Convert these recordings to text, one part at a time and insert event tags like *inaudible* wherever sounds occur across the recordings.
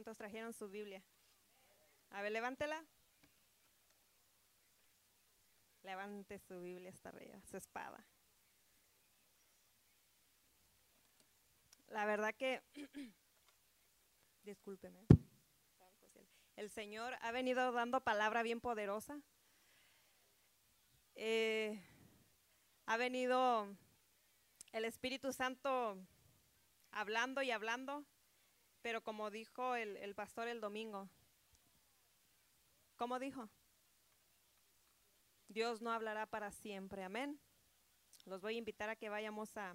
¿Cuántos trajeron su Biblia? A ver, levántela. Levante su Biblia hasta arriba, su espada. La verdad que, *clears throat* discúlpeme, el Señor ha venido dando palabra bien poderosa. Eh, ha venido el Espíritu Santo hablando y hablando, pero como dijo el, el pastor el domingo, ¿cómo dijo? Dios no hablará para siempre, amén. Los voy a invitar a que vayamos a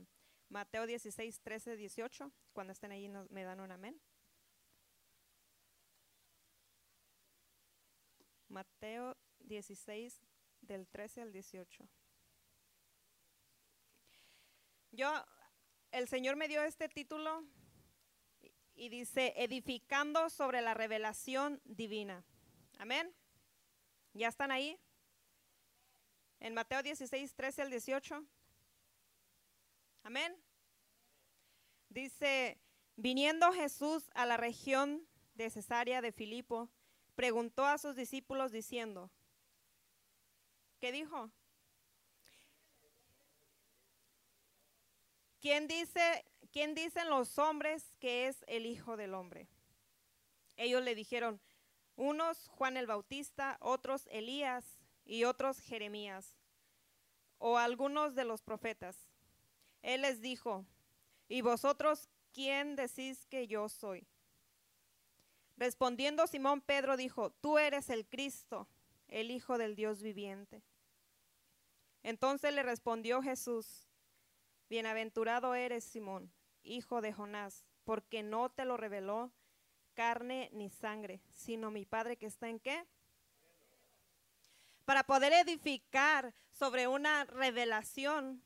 Mateo 16, 13, 18. Cuando estén ahí me dan un amén. Mateo 16, del 13 al 18. Yo, el Señor me dio este título y dice, edificando sobre la revelación divina. Amén. ¿Ya están ahí? En Mateo 16, 13 al 18. Amén. Dice, viniendo Jesús a la región de Cesarea de Filipo, preguntó a sus discípulos diciendo, ¿qué dijo? ¿Quién dice, quién dicen los hombres que es el Hijo del Hombre? Ellos le dijeron, unos Juan el Bautista, otros Elías y otros Jeremías o algunos de los profetas. Él les dijo, ¿y vosotros quién decís que yo soy? Respondiendo Simón Pedro dijo, tú eres el Cristo, el Hijo del Dios viviente. Entonces le respondió Jesús, bienaventurado eres Simón, hijo de Jonás, porque no te lo reveló carne ni sangre, sino mi Padre que está en qué? Para poder edificar sobre una revelación,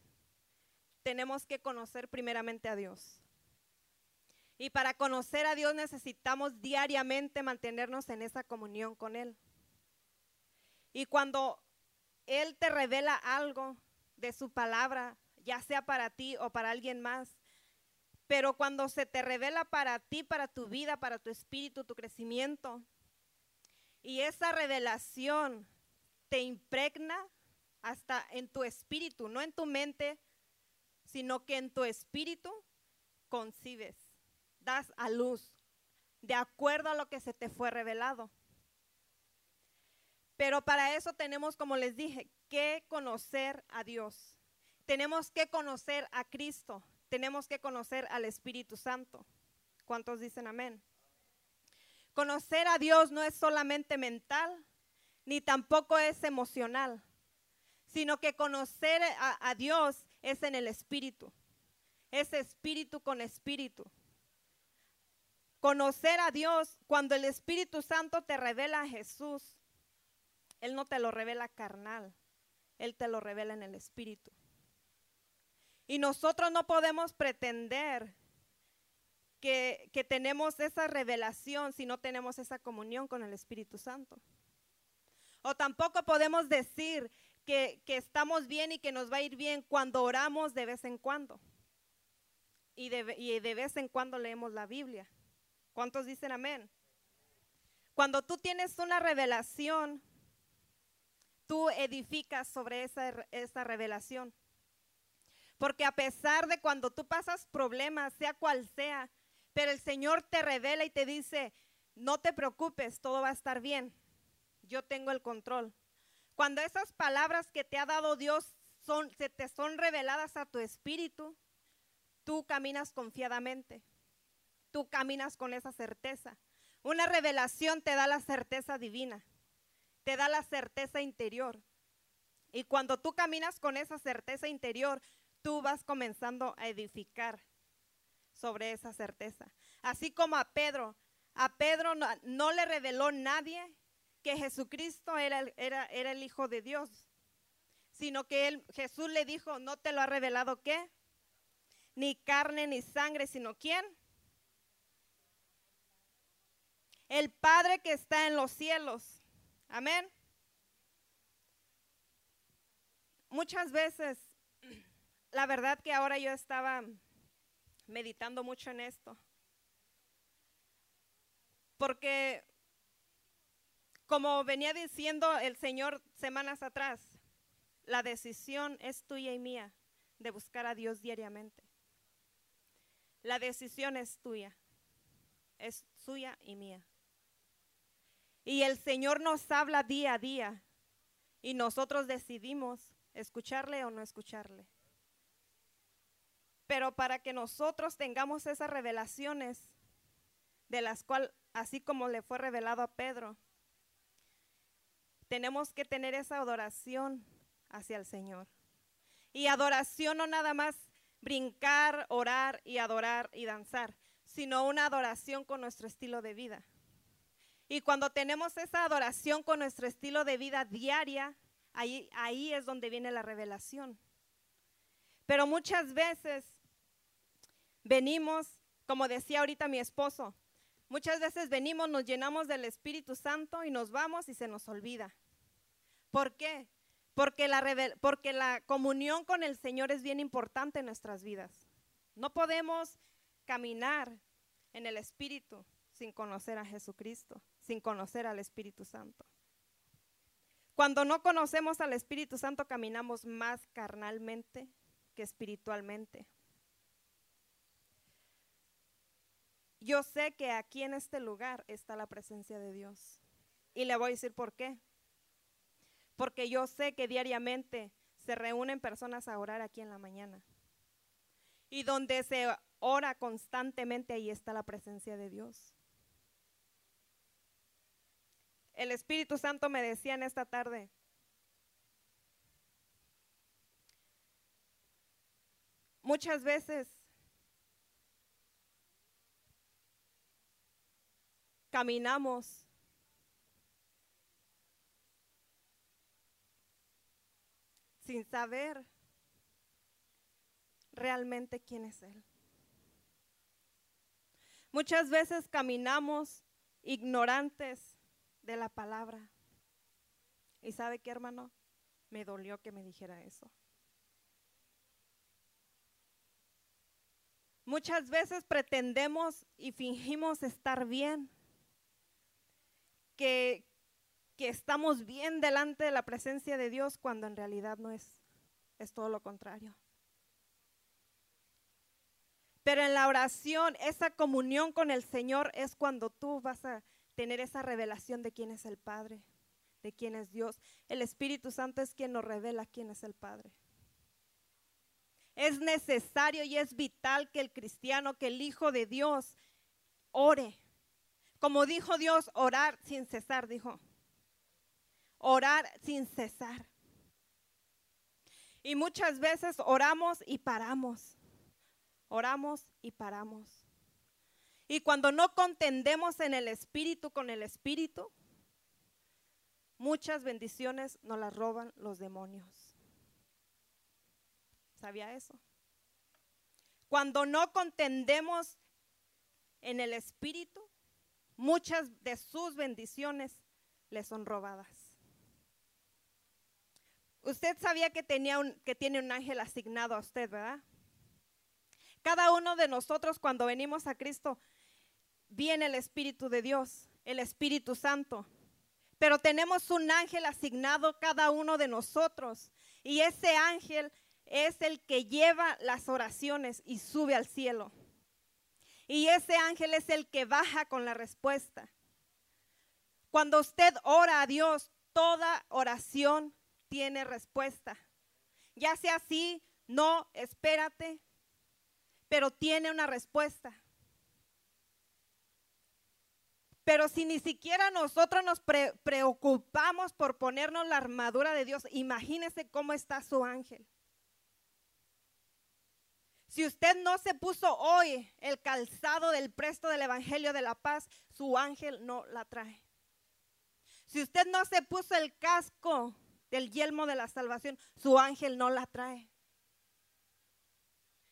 tenemos que conocer primeramente a Dios. Y para conocer a Dios necesitamos diariamente mantenernos en esa comunión con Él. Y cuando Él te revela algo de su palabra, ya sea para ti o para alguien más, pero cuando se te revela para ti, para tu vida, para tu espíritu, tu crecimiento, y esa revelación te impregna hasta en tu espíritu, no en tu mente, sino que en tu espíritu concibes, das a luz, de acuerdo a lo que se te fue revelado. Pero para eso tenemos, como les dije, que conocer a Dios. Tenemos que conocer a Cristo. Tenemos que conocer al Espíritu Santo. ¿Cuántos dicen amén? Conocer a Dios no es solamente mental, ni tampoco es emocional, sino que conocer a, a Dios es en el espíritu. Es espíritu con espíritu. Conocer a Dios, cuando el Espíritu Santo te revela a Jesús, Él no te lo revela carnal, Él te lo revela en el espíritu. Y nosotros no podemos pretender que, que, tenemos esa revelación si no tenemos esa comunión con el Espíritu Santo. O tampoco podemos decir que, estamos bien y que nos va a ir bien cuando oramos de vez en cuando. Y de, y de vez en cuando leemos la Biblia. ¿Cuántos dicen amén? Cuando tú tienes una revelación, tú edificas sobre esa, esa revelación. Porque a pesar de cuando tú pasas problemas, sea cual sea, pero el Señor te revela y te dice, no te preocupes, todo va a estar bien. Yo tengo el control. Cuando esas palabras que te ha dado Dios se te son reveladas a tu espíritu, tú caminas confiadamente. Tú caminas con esa certeza. Una revelación te da la certeza divina, te da la certeza interior. Y cuando tú caminas con esa certeza interior, tú vas comenzando a edificar sobre esa certeza. Así como a Pedro, a Pedro no, le reveló nadie que Jesucristo era, era, el Hijo de Dios, sino que Jesús le dijo, no te lo ha revelado qué, ni carne ni sangre, sino quién. El Padre que está en los cielos. Amén. Muchas veces, la verdad que ahora yo estaba meditando mucho en esto. Porque, como venía diciendo el Señor semanas atrás, la decisión es tuya y mía de buscar a Dios diariamente. La decisión es tuya, es suya y mía. Y el Señor nos habla día a día y nosotros decidimos escucharle o no escucharle. Pero para que nosotros tengamos esas revelaciones, de las cuales, así como le fue revelado a Pedro, tenemos que tener esa adoración hacia el Señor. Y adoración no nada más brincar, orar y adorar y danzar, sino una adoración con nuestro estilo de vida. Y cuando tenemos esa adoración con nuestro estilo de vida diaria, ahí, ahí es donde viene la revelación. Pero muchas veces venimos, como decía ahorita mi esposo, muchas veces venimos, nos llenamos del Espíritu Santo y nos vamos y se nos olvida. ¿Por qué? Porque la, porque la comunión con el Señor es bien importante en nuestras vidas. No podemos caminar en el Espíritu sin conocer a Jesucristo, sin conocer al Espíritu Santo. Cuando no conocemos al Espíritu Santo, caminamos más carnalmente que espiritualmente. Yo sé que aquí en este lugar está la presencia de Dios. Y le voy a decir por qué. Porque yo sé que diariamente se reúnen personas a orar aquí en la mañana. Y donde se ora constantemente, ahí está la presencia de Dios. El Espíritu Santo me decía en esta tarde, muchas veces caminamos sin saber realmente quién es Él. Muchas veces caminamos ignorantes de la palabra. ¿Y sabe qué, hermano? Me dolió que me dijera eso. Muchas veces pretendemos y fingimos estar bien, que, estamos bien delante de la presencia de Dios cuando en realidad no es, es todo lo contrario. Pero en la oración, esa comunión con el Señor es cuando tú vas a tener esa revelación de quién es el Padre, de quién es Dios. El Espíritu Santo es quien nos revela quién es el Padre. Es necesario y es vital que el cristiano, que el Hijo de Dios, ore. Como dijo Dios, orar sin cesar, dijo. Orar sin cesar. Y muchas veces oramos y paramos. Oramos y paramos. Y cuando no contendemos en el Espíritu con el Espíritu, muchas bendiciones nos las roban los demonios. ¿Sabía eso? Cuando no contendemos en el Espíritu, muchas de sus bendiciones le son robadas. Usted sabía que, tenía un, que tiene un ángel asignado a usted, ¿verdad? Cada uno de nosotros cuando venimos a Cristo viene el Espíritu de Dios, el Espíritu Santo. Pero tenemos un ángel asignado cada uno de nosotros. Y ese ángel es el que lleva las oraciones y sube al cielo. Y ese ángel es el que baja con la respuesta. Cuando usted ora a Dios, toda oración tiene respuesta. Ya sea así, no, espérate, pero tiene una respuesta. Pero si ni siquiera nosotros nos preocupamos por ponernos la armadura de Dios, imagínese cómo está su ángel. Si usted no se puso hoy el calzado del presto del Evangelio de la Paz, su ángel no la trae. Si usted no se puso el casco del yelmo de la salvación, su ángel no la trae.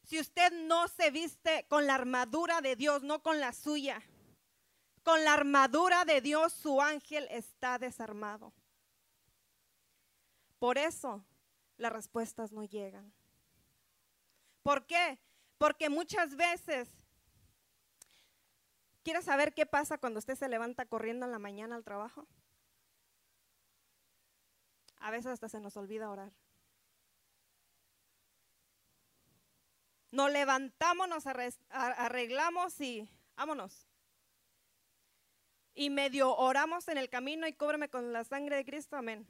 Si usted no se viste con la armadura de Dios, no con la suya, con la armadura de Dios su ángel está desarmado. Por eso las respuestas no llegan. ¿Por qué? Porque muchas veces ¿Quiere saber qué pasa cuando usted se levanta corriendo en la mañana al trabajo? A veces hasta se nos olvida orar. Nos levantamos, nos arreglamos y vámonos. Y medio oramos en el camino y cóbreme con la sangre de Cristo, amén.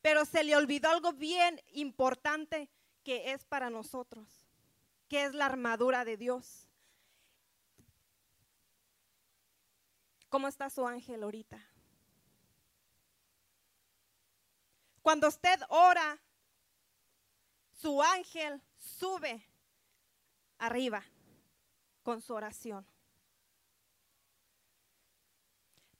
Pero se le olvidó algo bien importante que es para nosotros, que es la armadura de Dios. ¿Cómo está su ángel ahorita? Cuando usted ora, su ángel sube arriba con su oración.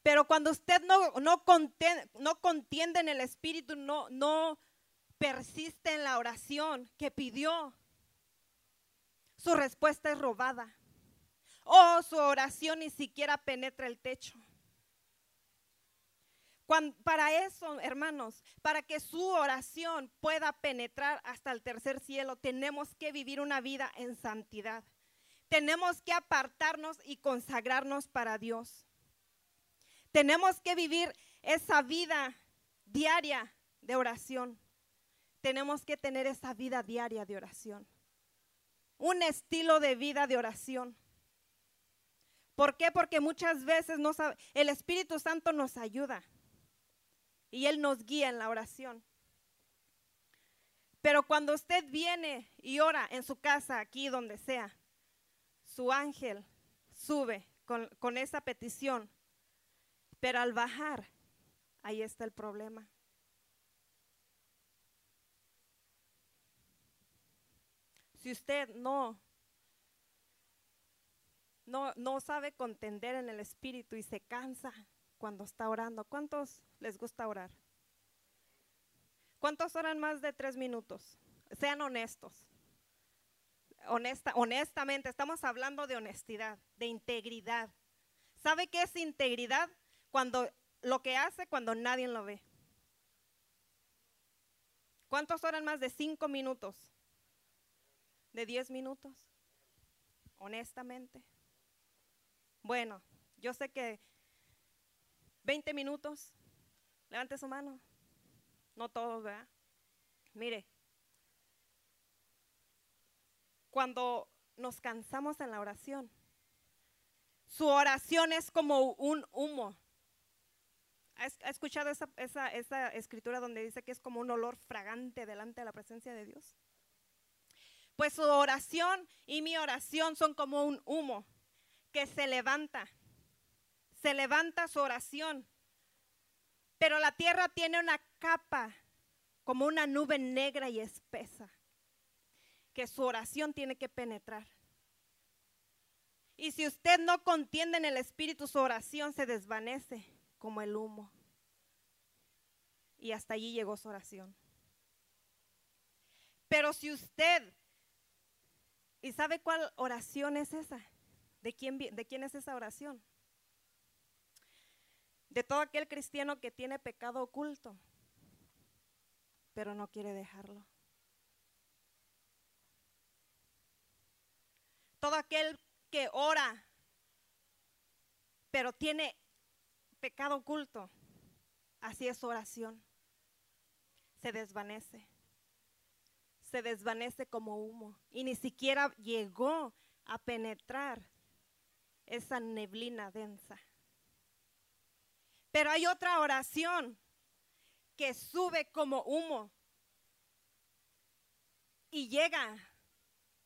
Pero cuando usted no, no, contiende, no contiende en el espíritu, no, no persiste en la oración que pidió, su respuesta es robada. Oh, su oración ni siquiera penetra el techo. para eso, hermanos, para que su oración pueda penetrar hasta el tercer cielo, tenemos que vivir una vida en santidad. Tenemos que apartarnos y consagrarnos para Dios. Tenemos que vivir esa vida diaria de oración. Tenemos que tener esa vida diaria de oración. Un estilo de vida de oración. ¿Por qué? Porque muchas veces el Espíritu Santo nos ayuda y Él nos guía en la oración. Pero cuando usted viene y ora en su casa, aquí donde sea, su ángel sube con esa petición, pero al bajar, ahí está el problema. Si usted no no, no sabe contender en el espíritu y se cansa cuando está orando. ¿Cuántos les gusta orar? ¿Cuántos oran más de tres minutos? Sean honestos. Honesta, honestamente, estamos hablando de honestidad, de integridad. ¿Sabe qué es integridad? Cuando lo que hace cuando nadie lo ve. ¿Cuántos oran más de cinco minutos? ¿De diez minutos? Honestamente. Bueno, yo sé que 20 minutos, levante su mano. No todos, ¿verdad? Mire, cuando nos cansamos en la oración, su oración es como un humo. ¿Ha escuchado esa, esa, escritura donde dice que es como un olor fragante delante de la presencia de Dios? Pues su oración y mi oración son como un humo que se levanta, se levanta su oración, pero la tierra tiene una capa como una nube negra y espesa, que su oración tiene que penetrar. Y si usted no contiende en el Espíritu, su oración se desvanece como el humo. Y hasta allí llegó su oración. Pero si usted, ¿y sabe cuál oración es esa? ¿De quién, ¿De quién es esa oración? De todo aquel cristiano que tiene pecado oculto, pero no quiere dejarlo. Todo aquel que ora, pero tiene pecado oculto, así es su oración. Se desvanece. Se desvanece como humo. Y ni siquiera llegó a penetrar esa neblina densa. Pero hay otra oración que sube como humo y llega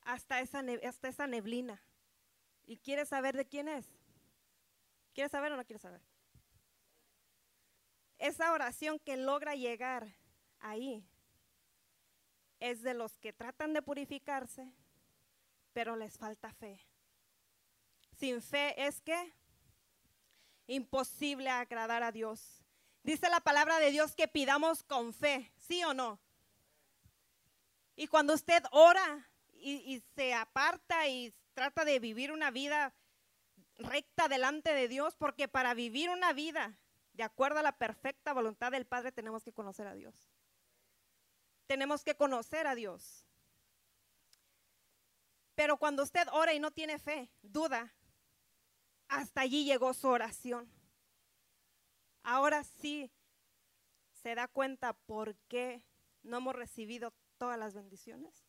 hasta esa, hasta esa neblina. ¿Y quiere saber de quién es? ¿Quiere saber o no quiere saber? Esa oración que logra llegar ahí es de los que tratan de purificarse, pero les falta fe. Sin fe es que imposible agradar a Dios. Dice la palabra de Dios que pidamos con fe, ¿sí o no? Y cuando usted ora y, se aparta y trata de vivir una vida recta delante de Dios, porque para vivir una vida de acuerdo a la perfecta voluntad del Padre tenemos que conocer a Dios. Tenemos que conocer a Dios. Pero cuando usted ora y no tiene fe, duda, hasta allí llegó su oración. Ahora sí se da cuenta por qué no hemos recibido todas las bendiciones.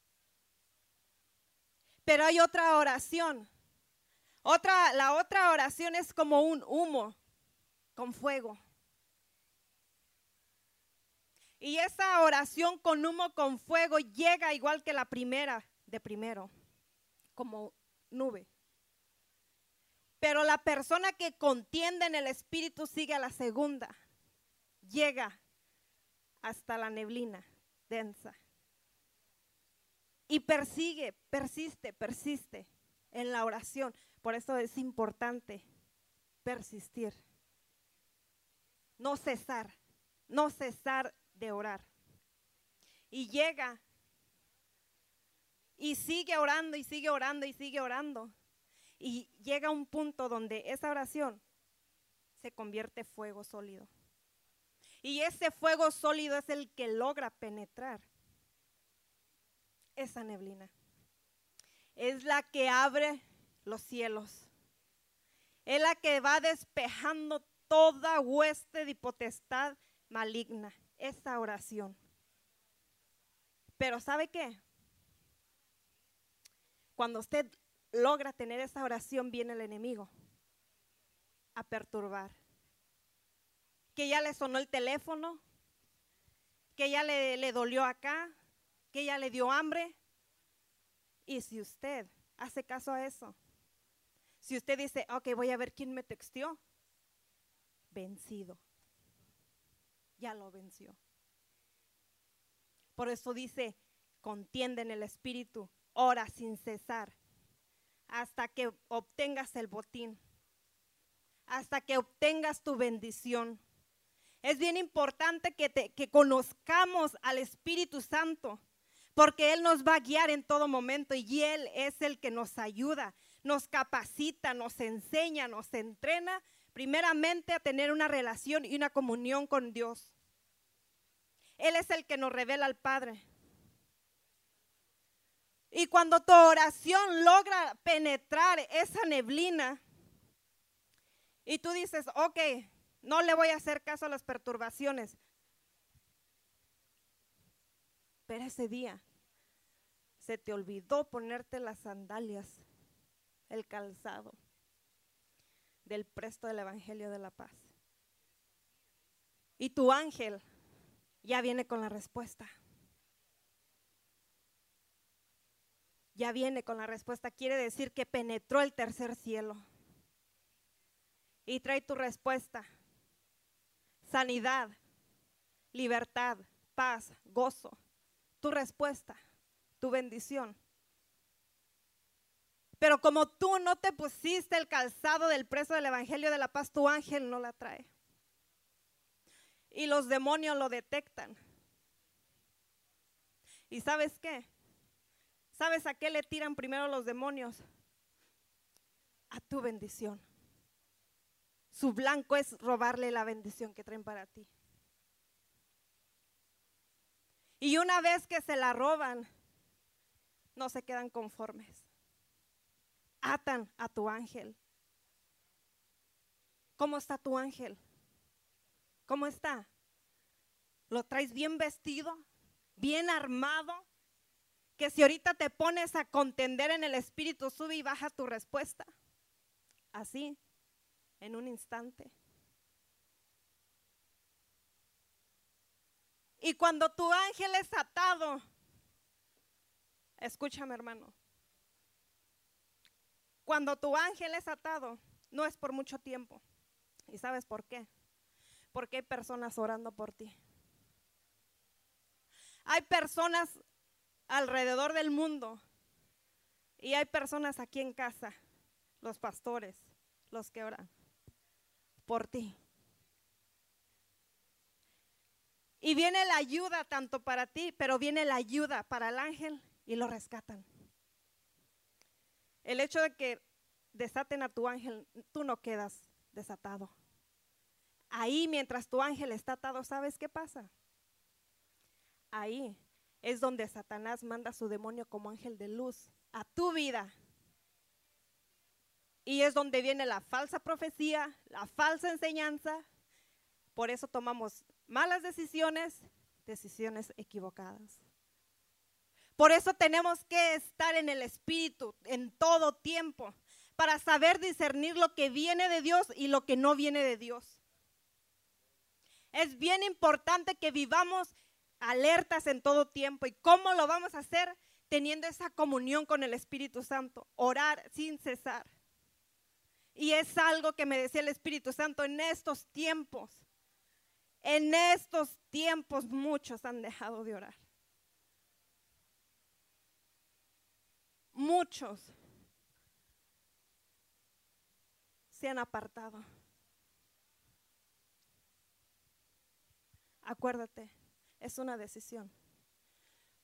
Pero hay otra oración. Otra, la otra oración es como un humo con fuego. Y esa oración con humo con fuego llega igual que la primera de primero, como nube. Pero la persona que contiende en el Espíritu sigue a la segunda, llega hasta la neblina densa. Y persigue, persiste, persiste en la oración. Por eso es importante persistir. No cesar, no cesar de orar. Y llega y sigue orando y sigue orando y sigue orando. Y llega un punto donde esa oración se convierte en fuego sólido. Y ese fuego sólido es el que logra penetrar esa neblina. Es la que abre los cielos. Es la que va despejando toda hueste de potestad maligna. Esa oración. Pero ¿sabe qué? Cuando usted logra tener esa oración, viene el enemigo a perturbar. Que ya le sonó el teléfono, que ya le, le dolió acá, que ya le dio hambre. Y si usted hace caso a eso, si usted dice, ok, voy a ver quién me texteó, vencido. Ya lo venció. Por eso dice, contiende en el espíritu, ora sin cesar, hasta que obtengas el botín, hasta que obtengas tu bendición. Es bien importante que, te, que conozcamos al Espíritu Santo, porque Él nos va a guiar en todo momento y Él es el que nos ayuda, nos capacita, nos enseña, nos entrena, primeramente a tener una relación y una comunión con Dios. Él es el que nos revela al Padre. Y cuando tu oración logra penetrar esa neblina y tú dices, ok, no le voy a hacer caso a las perturbaciones, pero ese día se te olvidó ponerte las sandalias, el calzado del presto del Evangelio de la Paz. Y tu ángel ya viene con la respuesta. ya viene con la respuesta. Quiere decir que penetró el tercer cielo. Y trae tu respuesta. Sanidad, libertad, paz, gozo. Tu respuesta, tu bendición. Pero como tú no te pusiste el calzado del preso del Evangelio de la Paz, tu ángel no la trae. Y los demonios lo detectan. ¿Y sabes qué? ¿Sabes a qué le tiran primero los demonios? A tu bendición. Su blanco es robarle la bendición que traen para ti. Y una vez que se la roban, no se quedan conformes. Atan a tu ángel. ¿Cómo está tu ángel? ¿Cómo está? ¿Lo traes bien vestido? ¿Bien armado? que si ahorita te pones a contender en el espíritu, sube y baja tu respuesta. Así, en un instante. Y cuando tu ángel es atado, escúchame hermano, cuando tu ángel es atado, no es por mucho tiempo. ¿Y sabes por qué? Porque hay personas orando por ti. Hay personas alrededor del mundo. Y hay personas aquí en casa, los pastores, los que oran por ti. Y viene la ayuda tanto para ti, pero viene la ayuda para el ángel y lo rescatan. El hecho de que desaten a tu ángel, tú no quedas desatado. Ahí mientras tu ángel está atado, ¿sabes qué pasa? Ahí es donde Satanás manda a su demonio como ángel de luz a tu vida. Y es donde viene la falsa profecía, la falsa enseñanza. Por eso tomamos malas decisiones, decisiones equivocadas. Por eso tenemos que estar en el Espíritu en todo tiempo, para saber discernir lo que viene de Dios y lo que no viene de Dios. Es bien importante que vivamos alertas en todo tiempo. ¿Y cómo lo vamos a hacer? Teniendo esa comunión con el Espíritu Santo, orar sin cesar. Y es algo que me decía el Espíritu Santo en estos tiempos. En estos tiempos muchos han dejado de orar. Muchos se han apartado. Acuérdate, es una decisión.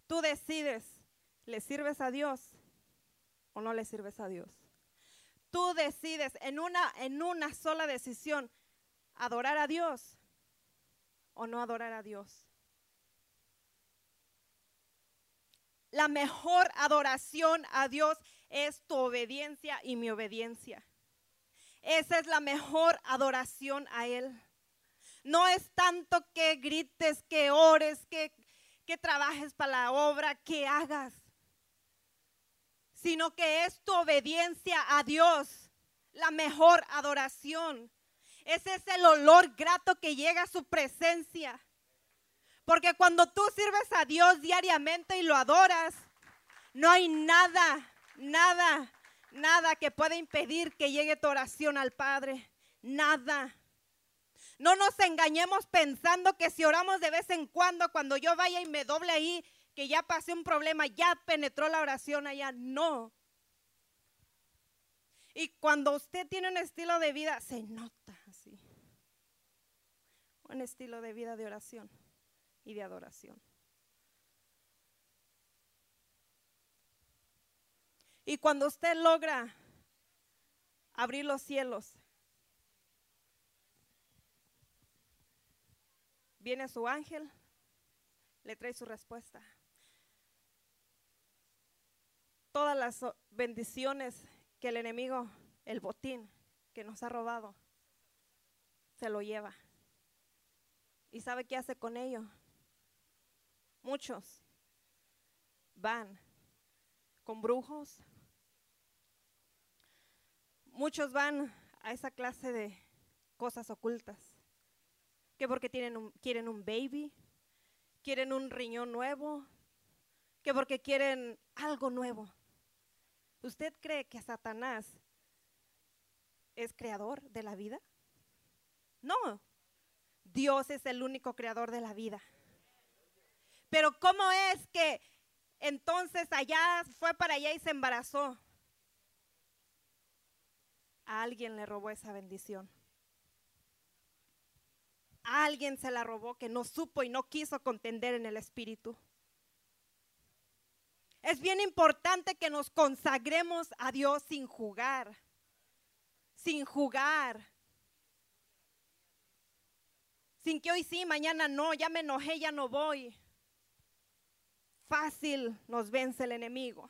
Tú decides, ¿le sirves a Dios o no le sirves a Dios? Tú decides en una, en una sola decisión, adorar a Dios o no adorar a Dios. La mejor adoración a Dios es tu obediencia y mi obediencia. Esa es la mejor adoración a Él. No es tanto que grites, que ores, que, que trabajes para la obra, que hagas, sino que es tu obediencia a Dios la mejor adoración. Ese es el olor grato que llega a su presencia. Porque cuando tú sirves a Dios diariamente y lo adoras, no hay nada, nada, nada que pueda impedir que llegue tu oración al Padre. Nada. No nos engañemos pensando que si oramos de vez en cuando, cuando yo vaya y me doble ahí, que ya pasé un problema, ya penetró la oración allá. No. Y cuando usted tiene un estilo de vida, se nota así. Un estilo de vida de oración y de adoración. Y cuando usted logra abrir los cielos Viene su ángel, le trae su respuesta. Todas las bendiciones que el enemigo, el botín que nos ha robado, se lo lleva. ¿Y sabe qué hace con ello? Muchos van con brujos. Muchos van a esa clase de cosas ocultas que porque tienen un, quieren un baby, quieren un riñón nuevo, que porque quieren algo nuevo. ¿Usted cree que Satanás es creador de la vida? No, Dios es el único creador de la vida. Pero ¿cómo es que entonces allá fue para allá y se embarazó? A alguien le robó esa bendición alguien se la robó que no supo y no quiso contender en el espíritu. Es bien importante que nos consagremos a Dios sin jugar, sin jugar. Sin que hoy sí, mañana no, ya me enojé, ya no voy. Fácil nos vence el enemigo.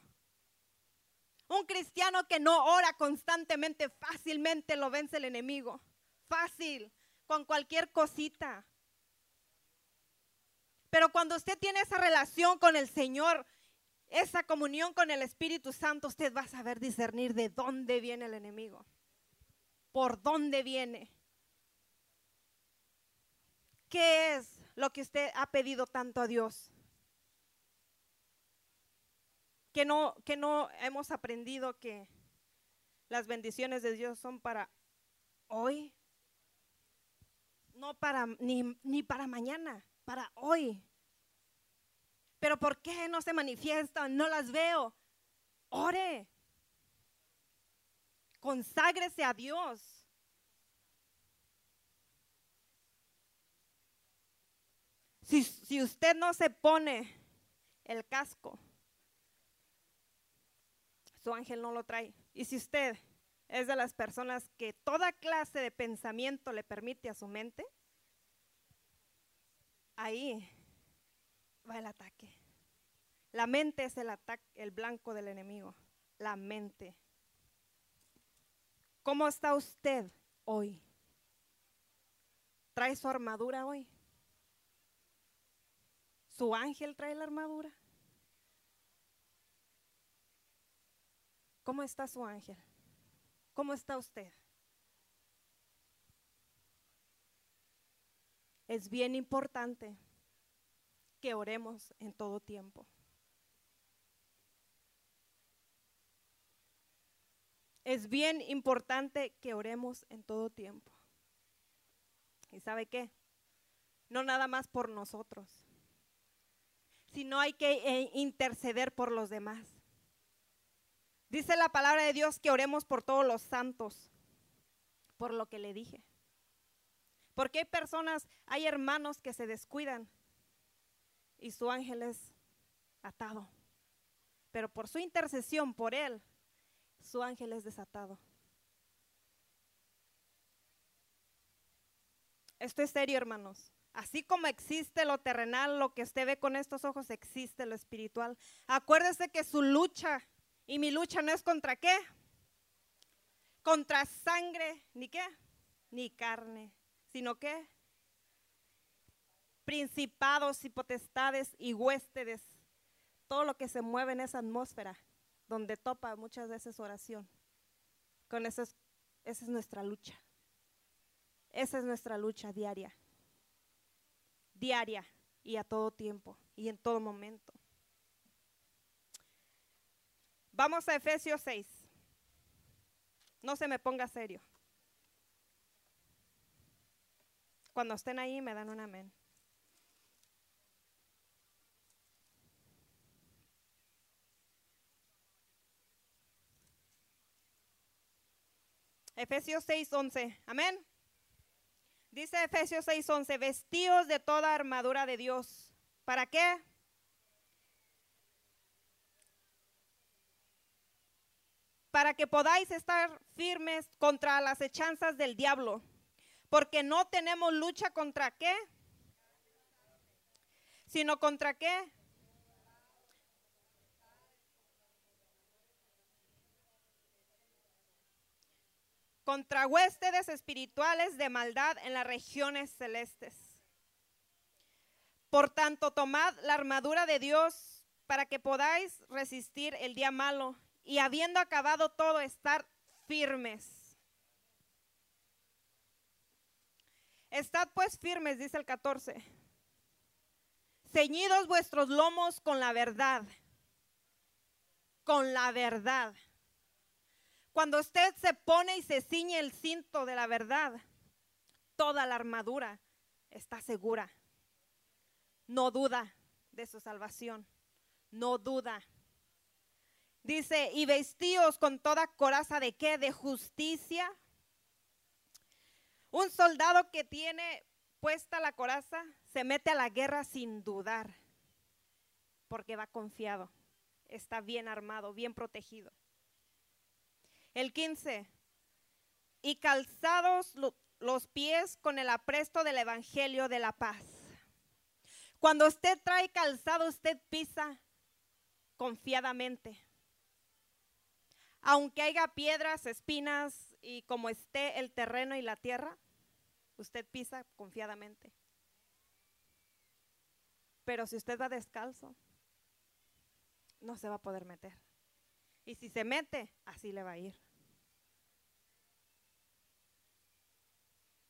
Un cristiano que no ora constantemente, fácilmente lo vence el enemigo. Fácil con cualquier cosita. Pero cuando usted tiene esa relación con el Señor, esa comunión con el Espíritu Santo, usted va a saber discernir de dónde viene el enemigo, por dónde viene. ¿Qué es lo que usted ha pedido tanto a Dios? Que no, que no hemos aprendido que las bendiciones de Dios son para hoy, no para ni, ni para mañana, para hoy. Pero ¿por qué no se manifiestan? No las veo. Ore. Conságrese a Dios. Si, si, usted no se pone el casco, su ángel no lo trae. Y si usted es de las personas que toda clase de pensamiento le permite a su mente, ahí va el ataque. La mente es el ataque, el blanco del enemigo. La mente. ¿Cómo está usted hoy? ¿Trae su armadura hoy? ¿Su ángel trae la armadura? ¿Cómo está su ángel? ¿Cómo está usted? Es bien importante que oremos en todo tiempo. Es bien importante que oremos en todo tiempo. ¿Y sabe qué? No nada más por nosotros, sino hay que eh, interceder por los demás. Dice la palabra de Dios que oremos por todos los santos, por lo que le dije. Porque hay personas, hay hermanos que se descuidan y su ángel es atado. Pero por su intercesión, por él, su ángel es desatado. Esto es serio, hermanos. Así como existe lo terrenal, lo que usted ve con estos ojos, existe lo espiritual. Acuérdese que su lucha y mi lucha no es contra qué? Contra sangre, ni qué? Ni carne, sino qué? Principados y potestades y huéspedes. Todo lo que se mueve en esa atmósfera, donde topa muchas veces oración. Con eso esa es nuestra lucha. Esa es nuestra lucha diaria. Diaria y a todo tiempo y en todo momento. Vamos a Efesios 6. No se me ponga serio. Cuando estén ahí me dan un amén. Efesios 6, 11. Amén. Dice Efesios 6:11, vestidos de toda armadura de Dios. ¿Para qué? Para que podáis estar firmes contra las hechanzas del diablo. Porque no tenemos lucha contra qué? Sino contra qué? contra huéspedes espirituales de maldad en las regiones celestes. Por tanto, tomad la armadura de Dios para que podáis resistir el día malo y habiendo acabado todo, estar firmes. Estad pues firmes, dice el 14. Ceñidos vuestros lomos con la verdad. Con la verdad. Cuando usted se pone y se ciñe el cinto de la verdad, toda la armadura está segura. No duda de su salvación. No duda. Dice, y vestíos con toda coraza de qué? De justicia. Un soldado que tiene puesta la coraza se mete a la guerra sin dudar, porque va confiado, está bien armado, bien protegido. El 15. Y calzados los pies con el apresto del Evangelio de la paz. Cuando usted trae calzado, usted pisa confiadamente. Aunque haya piedras, espinas y como esté el terreno y la tierra, usted pisa confiadamente. Pero si usted va descalzo, no se va a poder meter. Y si se mete, así le va a ir.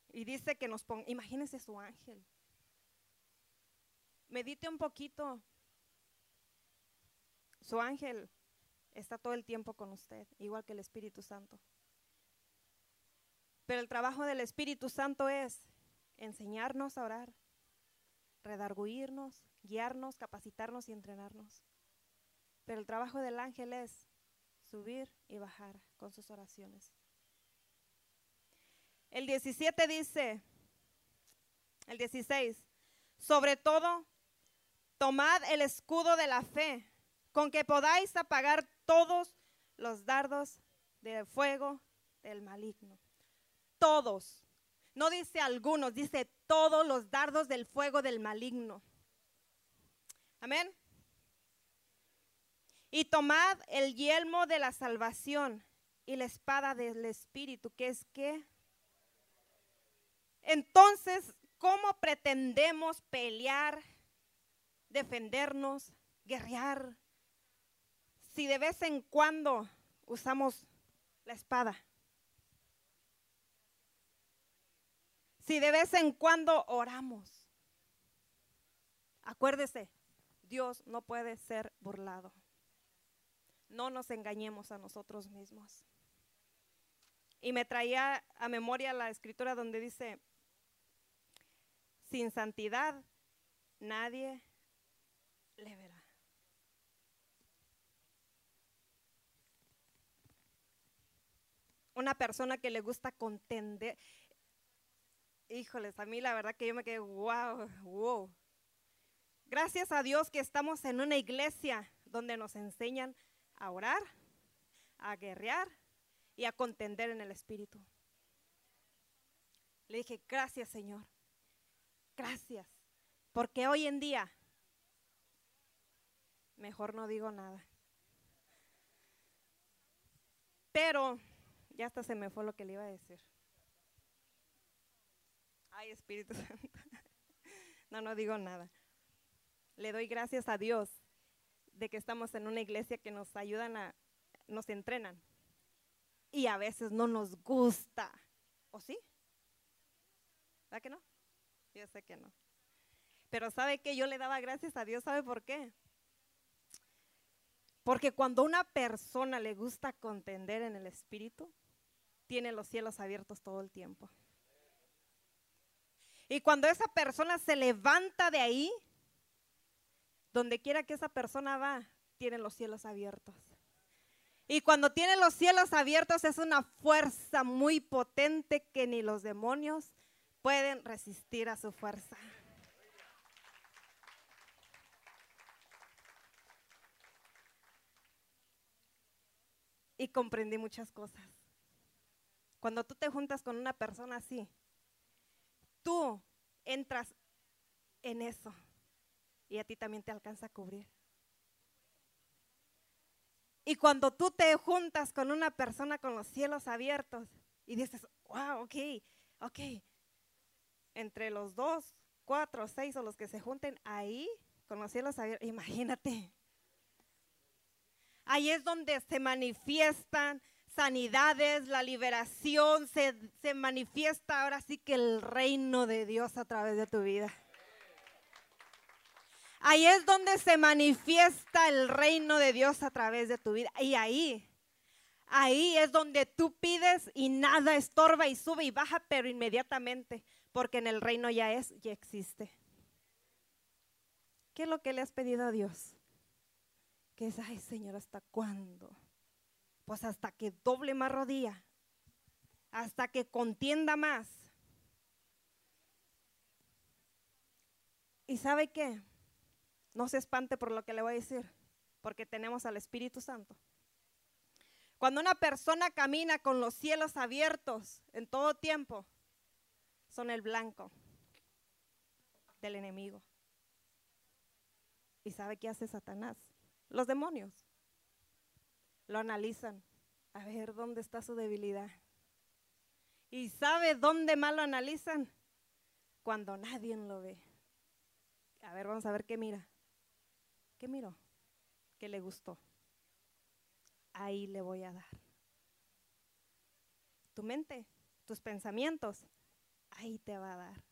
Y dice que nos ponga, imagínese su ángel. Medite un poquito. Su ángel está todo el tiempo con usted, igual que el Espíritu Santo. Pero el trabajo del Espíritu Santo es enseñarnos a orar, redarguirnos, guiarnos, capacitarnos y entrenarnos. Pero el trabajo del ángel es subir y bajar con sus oraciones. El 17 dice, el 16, sobre todo, tomad el escudo de la fe, con que podáis apagar todos los dardos de fuego del maligno. Todos. No dice algunos, dice todos los dardos del fuego del maligno. Amén. Y tomad el yelmo de la salvación y la espada del Espíritu, que es que... Entonces, ¿cómo pretendemos pelear, defendernos, guerrear, si de vez en cuando usamos la espada? Si de vez en cuando oramos. Acuérdese, Dios no puede ser burlado. No nos engañemos a nosotros mismos. Y me traía a memoria la escritura donde dice, sin santidad nadie le verá. Una persona que le gusta contender. Híjoles, a mí la verdad que yo me quedé, wow, wow. Gracias a Dios que estamos en una iglesia donde nos enseñan a orar, a guerrear y a contender en el Espíritu. Le dije, gracias Señor, gracias, porque hoy en día, mejor no digo nada. Pero ya hasta se me fue lo que le iba a decir. Ay, Espíritu *laughs* Santo. No, no digo nada. Le doy gracias a Dios de que estamos en una iglesia que nos ayudan a, nos entrenan. Y a veces no nos gusta. ¿O sí? ¿Verdad que no? Yo sé que no. Pero ¿sabe que Yo le daba gracias a Dios, ¿sabe por qué? Porque cuando una persona le gusta contender en el espíritu, tiene los cielos abiertos todo el tiempo. Y cuando esa persona se levanta de ahí, donde quiera que esa persona va, tiene los cielos abiertos. Y cuando tiene los cielos abiertos es una fuerza muy potente que ni los demonios pueden resistir a su fuerza. Y comprendí muchas cosas. Cuando tú te juntas con una persona así, tú entras en eso y a ti también te alcanza a cubrir. Y cuando tú te juntas con una persona con los cielos abiertos y dices, wow, ok, ok, entre los dos, cuatro, seis o los que se junten ahí con los cielos abiertos, imagínate. Ahí es donde se manifiestan sanidades, la liberación, se, se manifiesta ahora sí que el reino de Dios a través de tu vida. Ahí es donde se manifiesta el reino de Dios a través de tu vida. Y ahí, ahí es donde tú pides y nada estorba y sube y baja, pero inmediatamente, porque en el reino ya es, ya existe. ¿Qué es lo que le has pedido a Dios? Que es, ay Señor, ¿hasta cuándo? Pues hasta que doble más rodilla, hasta que contienda más. ¿Y sabe qué? No se espante por lo que le voy a decir, porque tenemos al Espíritu Santo. Cuando una persona camina con los cielos abiertos en todo tiempo, son el blanco del enemigo. ¿Y sabe qué hace Satanás? Los demonios lo analizan. A ver dónde está su debilidad. ¿Y sabe dónde más lo analizan? Cuando nadie lo ve. A ver, vamos a ver qué mira. ¿Qué miró? ¿Qué le gustó? Ahí le voy a dar. Tu mente, tus pensamientos, ahí te va a dar.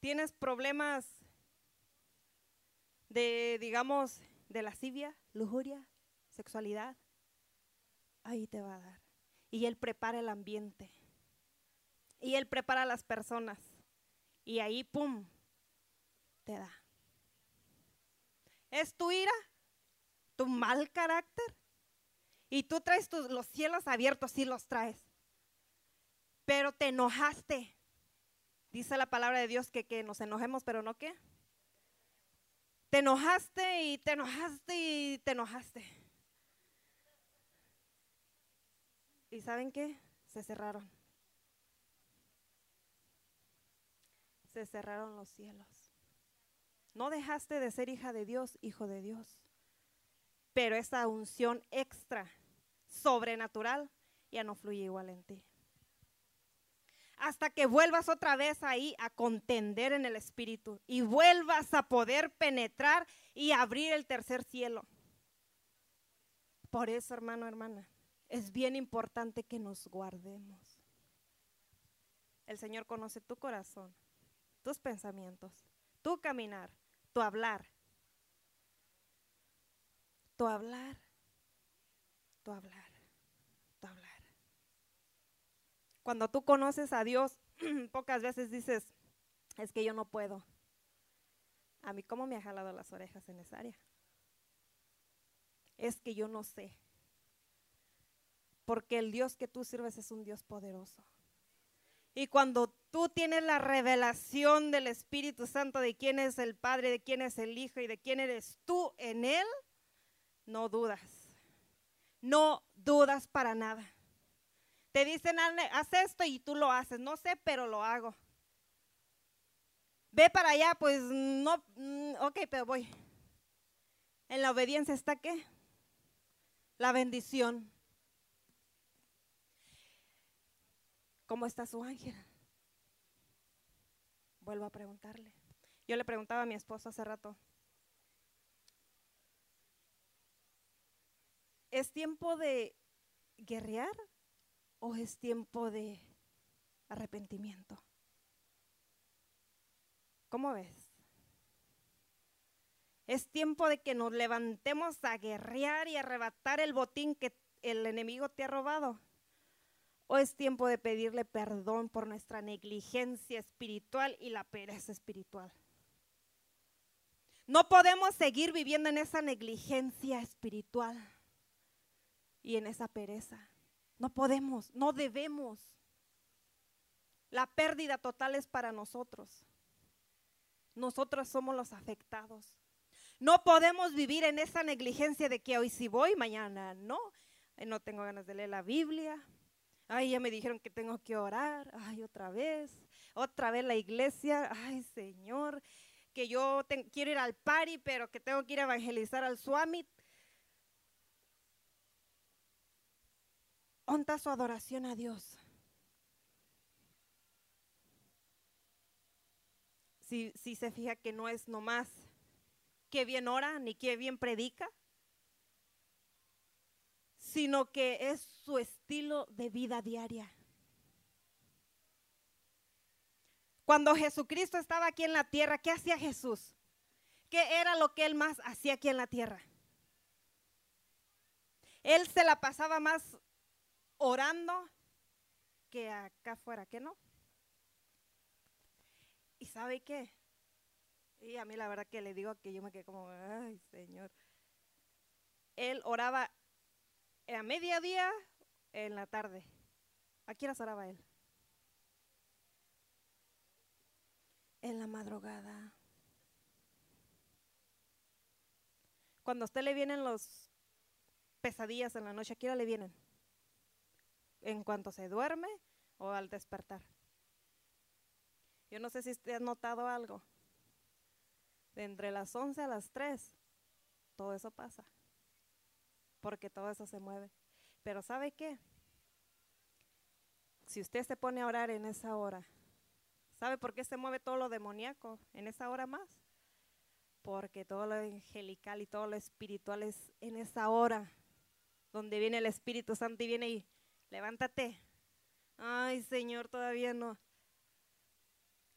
¿Tienes problemas de, digamos, de lascivia, lujuria, sexualidad? Ahí te va a dar. Y Él prepara el ambiente. Y Él prepara las personas. Y ahí, ¡pum!, te da. ¿Es tu ira? ¿Tu mal carácter? Y tú traes tus, los cielos abiertos, sí los traes. Pero te enojaste. Dice la palabra de Dios que, que nos enojemos, pero no qué. Te enojaste y te enojaste y te enojaste. ¿Y saben qué? Se cerraron. Se cerraron los cielos. No dejaste de ser hija de Dios, hijo de Dios. Pero esa unción extra sobrenatural ya no fluye igual en ti. Hasta que vuelvas otra vez ahí a contender en el Espíritu y vuelvas a poder penetrar y abrir el tercer cielo. Por eso, hermano, hermana, es bien importante que nos guardemos. El Señor conoce tu corazón, tus pensamientos, tu caminar, tu hablar. Tu hablar, tu hablar, tu hablar. Cuando tú conoces a Dios, *clears throat* pocas veces dices, es que yo no puedo. A mí, ¿cómo me ha jalado las orejas en esa área? Es que yo no sé. Porque el Dios que tú sirves es un Dios poderoso. Y cuando tú tienes la revelación del Espíritu Santo de quién es el Padre, de quién es el Hijo y de quién eres tú en Él, no dudas. No dudas para nada. Te dicen, haz esto y tú lo haces. No sé, pero lo hago. Ve para allá, pues no, mm, ok, pero voy. En la obediencia está qué? La bendición. ¿Cómo está su ángel? Vuelvo a preguntarle. Yo le preguntaba a mi esposo hace rato. ¿Es tiempo de guerrear o es tiempo de arrepentimiento? ¿Cómo ves? Es tiempo de que nos levantemos a guerrear y arrebatar el botín que el enemigo te ha robado. ¿O es tiempo de pedirle perdón por nuestra negligencia espiritual y la pereza espiritual? No podemos seguir viviendo en esa negligencia espiritual y en esa pereza. No podemos, no debemos. La pérdida total es para nosotros. Nosotros somos los afectados. No podemos vivir en esa negligencia de que hoy sí voy, mañana no. No tengo ganas de leer la Biblia, Ay, ya me dijeron que tengo que orar. Ay, otra vez. Otra vez la iglesia. Ay, Señor, que yo quiero ir al pari, pero que tengo que ir a evangelizar al Swami. Onta su adoración a Dios. Si, si se fija que no es nomás que bien ora ni que bien predica, sino que es su estilo de vida diaria. Cuando Jesucristo estaba aquí en la tierra, ¿qué hacía Jesús? ¿Qué era lo que él más hacía aquí en la tierra? Él se la pasaba más orando que acá afuera, ¿qué no? ¿Y sabe qué? Y a mí la verdad que le digo que yo me quedé como, ay Señor. Él oraba a mediodía, en la tarde. ¿A qué hora él? En la madrugada. Cuando a usted le vienen los pesadillas en la noche, ¿a hora le vienen? ¿En cuanto se duerme o al despertar? Yo no sé si usted ha notado algo. De entre las 11 a las 3, todo eso pasa porque todo eso se mueve. Pero ¿sabe qué? Si usted se pone a orar en esa hora, ¿sabe por qué se mueve todo lo demoníaco en esa hora más? Porque todo lo angelical y todo lo espiritual es en esa hora donde viene el Espíritu Santo y viene y levántate. Ay, Señor, todavía no.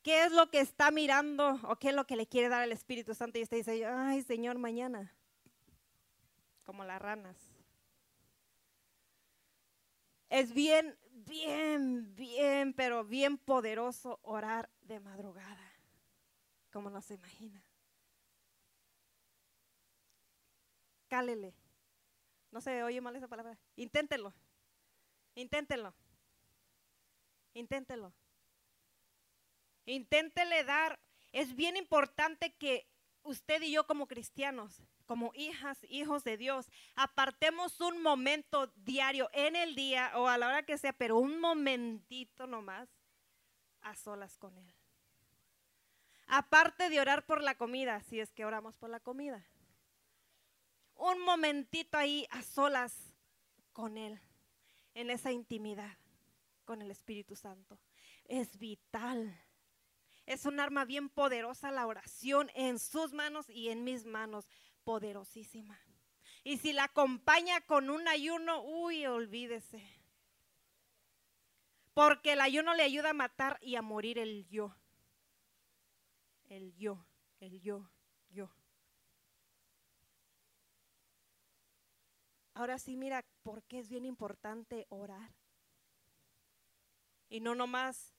¿Qué es lo que está mirando o qué es lo que le quiere dar el Espíritu Santo? Y usted dice, ay, Señor, mañana como las ranas. Es bien, bien, bien, pero bien poderoso orar de madrugada, como no se imagina. Cálele. No se oye mal esa palabra. Inténtelo. Inténtelo. Inténtelo. Inténtele dar. Es bien importante que usted y yo como cristianos como hijas, hijos de Dios, apartemos un momento diario en el día o a la hora que sea, pero un momentito nomás a solas con Él. Aparte de orar por la comida, si es que oramos por la comida. Un momentito ahí a solas con Él, en esa intimidad con el Espíritu Santo. Es vital. Es un arma bien poderosa la oración en sus manos y en mis manos, poderosísima. Y si la acompaña con un ayuno, uy, olvídese. Porque el ayuno le ayuda a matar y a morir el yo. El yo, el yo, yo. Ahora sí, mira, ¿por qué es bien importante orar? Y no nomás,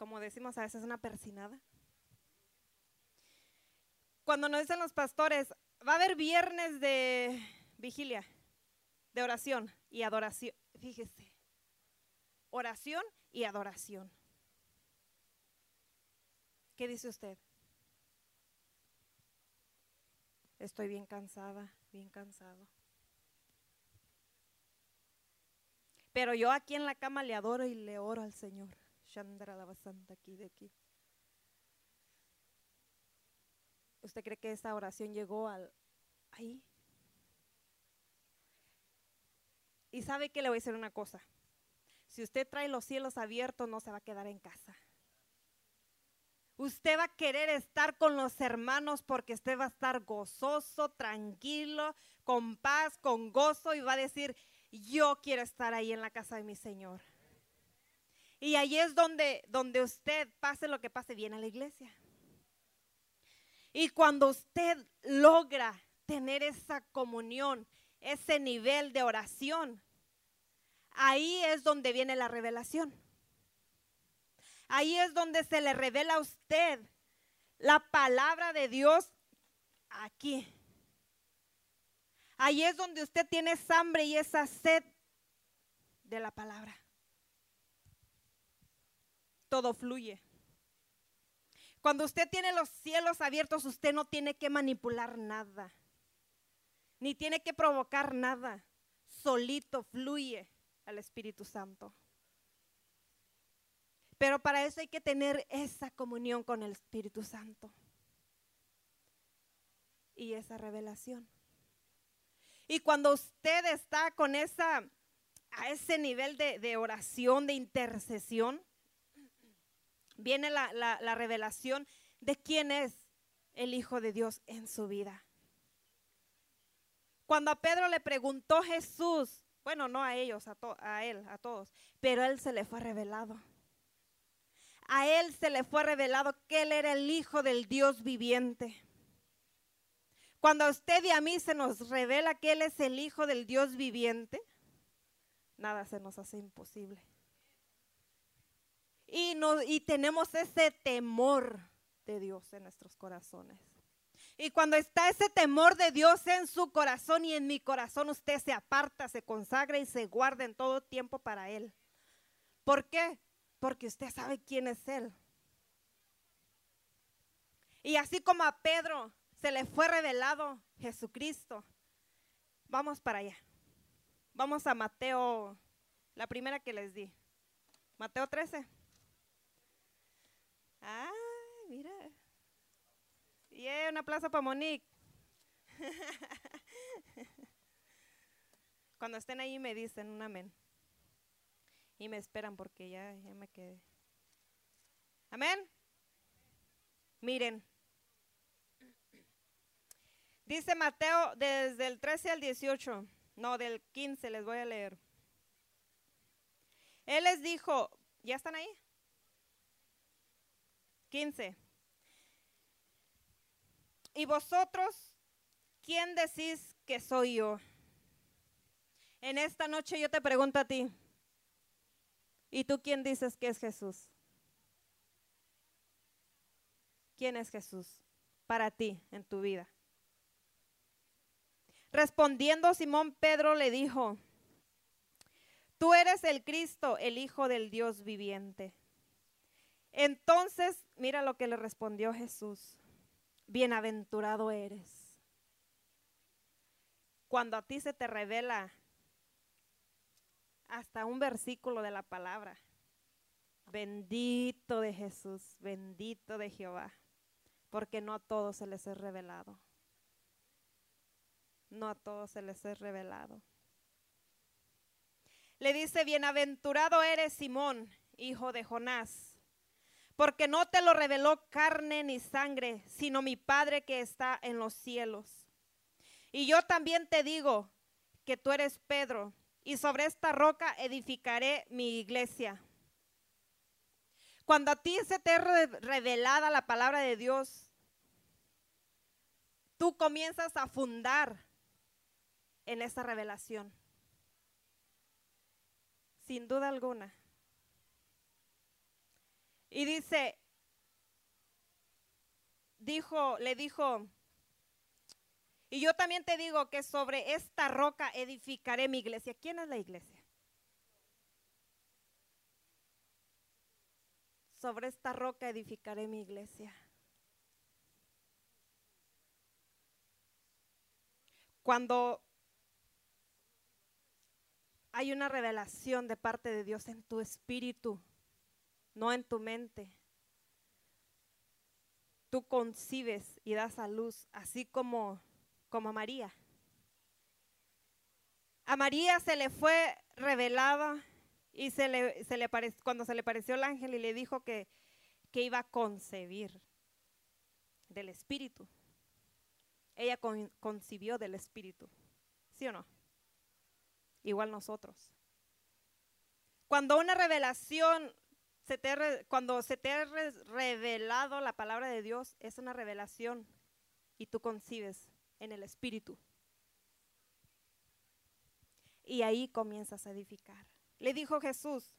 como decimos a veces, una persinada. Cuando nos dicen los pastores, va a haber viernes de vigilia, de oración y adoración. Fíjese, oración y adoración. ¿Qué dice usted? Estoy bien cansada, bien cansado. Pero yo aquí en la cama le adoro y le oro al Señor. Chandra la santa aquí de aquí. ¿Usted cree que esa oración llegó al ahí? Y sabe que le voy a decir una cosa. Si usted trae los cielos abiertos, no se va a quedar en casa. Usted va a querer estar con los hermanos porque usted va a estar gozoso, tranquilo, con paz, con gozo y va a decir, yo quiero estar ahí en la casa de mi Señor. Y ahí es donde, donde usted, pase lo que pase, viene a la iglesia. Y cuando usted logra tener esa comunión, ese nivel de oración, ahí es donde viene la revelación. Ahí es donde se le revela a usted la palabra de Dios aquí. Ahí es donde usted tiene esa hambre y esa sed de la palabra. Todo fluye. Cuando usted tiene los cielos abiertos, usted no tiene que manipular nada, ni tiene que provocar nada. Solito fluye al Espíritu Santo. Pero para eso hay que tener esa comunión con el Espíritu Santo y esa revelación. Y cuando usted está con esa, a ese nivel de, oración, de intercesión, viene la, la revelación de quién es el Hijo de Dios en su vida. Cuando a Pedro le preguntó Jesús, bueno, no a ellos, a, a, él, a todos, pero a él se le fue revelado. A él se le fue revelado que él era el Hijo del Dios viviente. Cuando a usted y a mí se nos revela que Él es el Hijo del Dios viviente, nada se nos hace imposible. Y, y tenemos ese temor de Dios en nuestros corazones. Y cuando está ese temor de Dios en su corazón y en mi corazón, usted se aparta, se consagra y se guarda en todo tiempo para Él. ¿Por qué? Porque usted sabe quién es Él. Y así como a Pedro se le fue revelado Jesucristo. Vamos para allá. Vamos a Mateo, la primera que les di. Mateo 13. Ah, mira. Y una plaza para Monique. *laughs* Cuando estén ahí me dicen un amén. Y me esperan porque ya, ya me quedé. Amén. Miren, Dice Mateo desde el 13 al 18, no, del 15 les voy a leer. Él les dijo, ¿ya están ahí? 15. ¿Y vosotros quién decís que soy yo? En esta noche yo te pregunto a ti, ¿y tú quién dices que es Jesús? ¿Quién es Jesús para ti en tu vida? Respondiendo Simón Pedro le dijo, tú eres el Cristo, el Hijo del Dios viviente. Entonces, mira lo que le respondió Jesús, bienaventurado eres. Cuando a ti se te revela hasta un versículo de la palabra, bendito de Jesús, bendito de Jehová, porque no a todos se les es revelado no a todos se les es revelado. le dice, bienaventurado eres Simón, hijo de Jonás, porque no te lo reveló carne ni sangre, sino mi Padre que está en los cielos. Y yo también te digo que tú eres Pedro, y sobre esta roca edificaré mi iglesia. Cuando a ti se te revelada la palabra de Dios, tú comienzas a fundar en esa revelación sin duda alguna. Y dice, dijo, le dijo, y yo también te digo que sobre esta roca edificaré mi iglesia. ¿Quién es la iglesia? Sobre esta roca edificaré mi iglesia. Cuando hay una revelación de parte de Dios en tu espíritu, no en tu mente. Tú concibes y das a luz, así como, como a María. A María se le fue revelada y se le, se le cuando se le pareció el ángel y le dijo que, que iba a concebir del Espíritu. Ella concibió del Espíritu. ¿Sí o no? igual nosotros. Cuando una revelación, cuando se te ha revelado la palabra de Dios, es una revelación y tú concibes en el Espíritu. Y ahí comienzas a edificar. Le dijo Jesús,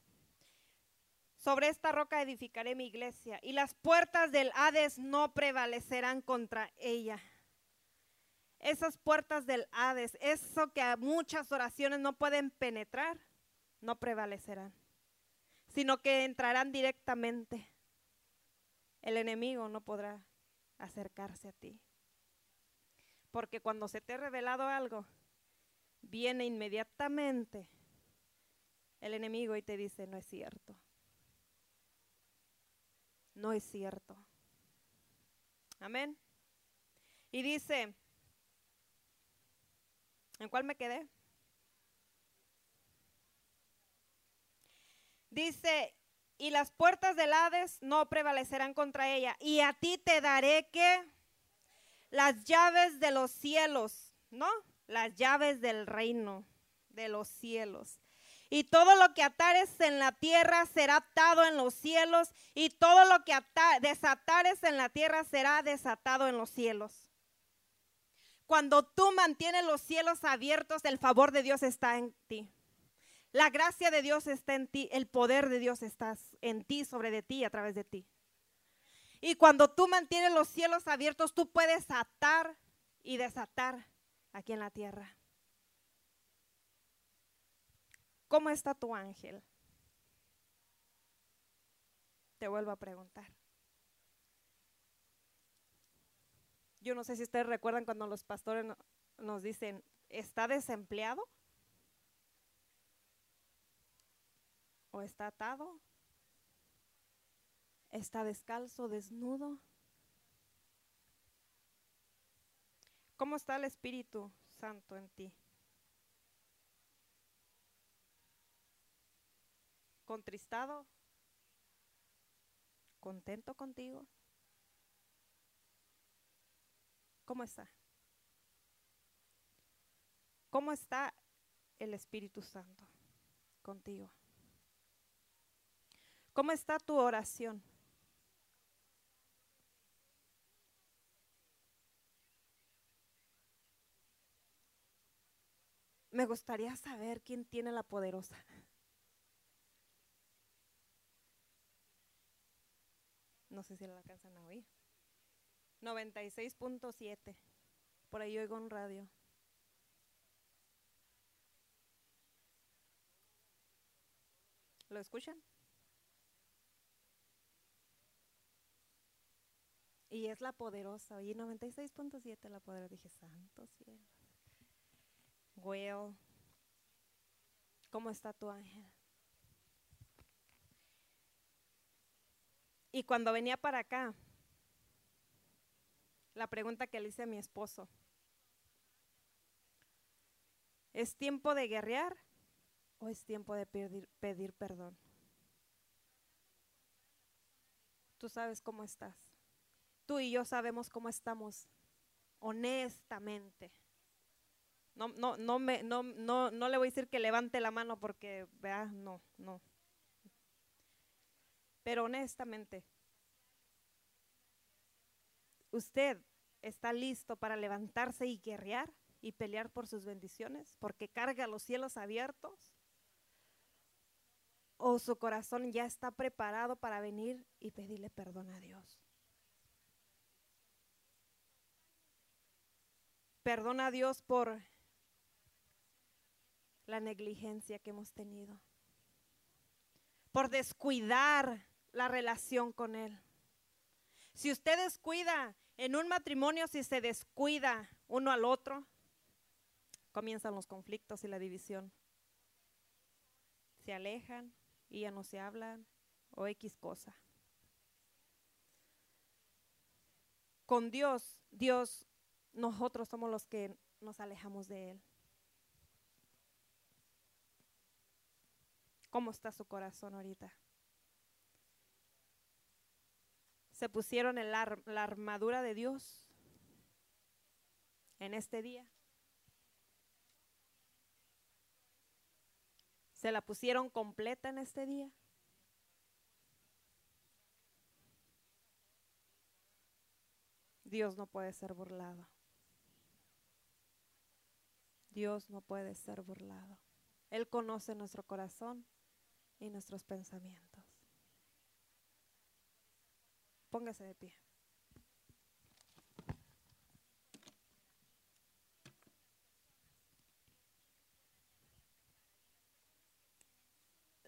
sobre esta roca edificaré mi iglesia y las puertas del Hades no prevalecerán contra ella esas puertas del Hades, eso que a muchas oraciones no pueden penetrar, no prevalecerán, sino que entrarán directamente. El enemigo no podrá acercarse a ti. Porque cuando se te ha revelado algo, viene inmediatamente el enemigo y te dice, no es cierto. No es cierto. Amén. Y dice, ¿En cuál me quedé? Dice, y las puertas del Hades no prevalecerán contra ella. Y a ti te daré que las llaves de los cielos, ¿no? Las llaves del reino de los cielos. Y todo lo que atares en la tierra será atado en los cielos, y todo lo que desatares en la tierra será desatado en los cielos. Cuando tú mantienes los cielos abiertos, el favor de Dios está en ti. La gracia de Dios está en ti, el poder de Dios está en ti, sobre de ti, a través de ti. Y cuando tú mantienes los cielos abiertos, tú puedes atar y desatar aquí en la tierra. ¿Cómo está tu ángel? Te vuelvo a preguntar. Yo no sé si ustedes recuerdan cuando los pastores nos dicen, ¿está desempleado? ¿O está atado? ¿Está descalzo, desnudo? ¿Cómo está el Espíritu Santo en ti? ¿Contristado? ¿Contento contigo? ¿Cómo está? ¿Cómo está el Espíritu Santo contigo? ¿Cómo está tu oración? Me gustaría saber quién tiene la poderosa. No sé si la alcanzan a oír. 96.7. Por ahí oigo un radio. ¿Lo escuchan? Y es la poderosa. Oye, 96.7 la poderosa. Dije, santo cielo. Well, ¿cómo está tu ángel? Y cuando venía para acá, la pregunta que le hice a mi esposo. ¿Es tiempo de guerrear o es tiempo de pedir, pedir perdón. Tú sabes cómo estás. Tú y yo sabemos cómo estamos honestamente. No, no, no, me, no, no, no le voy a decir que levante la mano porque, vea, no, no. Pero honestamente, ¿usted está listo para levantarse y guerrear y pelear por sus bendiciones? Porque carga los cielos abiertos. ¿O su corazón ya está preparado para venir y pedirle perdón a Dios? Perdona a Dios por la negligencia que hemos tenido, por descuidar la relación con Él. Si usted descuida en un matrimonio, si se descuida uno al otro, comienzan los conflictos y la división. Se alejan y ya no se hablan o X cosa. Con Dios, Dios, nosotros somos los que nos alejamos de Él. ¿Cómo está su corazón ahorita? ¿Se pusieron la armadura de Dios en este día? ¿Se la pusieron completa en este día? Dios no puede ser burlado. Dios no puede ser burlado. Él conoce nuestro corazón y nuestros pensamientos. Póngase de pie.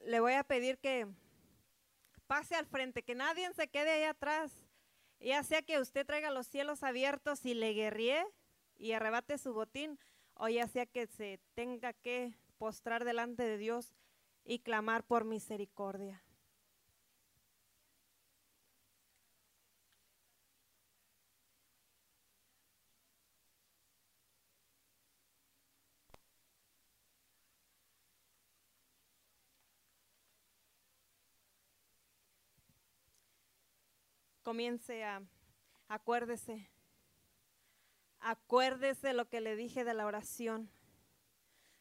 Le voy a pedir que pase al frente, que nadie se quede ahí atrás. Ya sea que usted traiga los cielos abiertos y le guerríe y arrebate su botín, o ya sea que se tenga que postrar delante de Dios y clamar por misericordia. Comience a, acuérdese, acuérdese lo que le dije de la oración.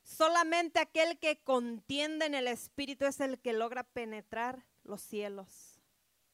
Solamente aquel que contiende en el Espíritu es el que logra penetrar los cielos.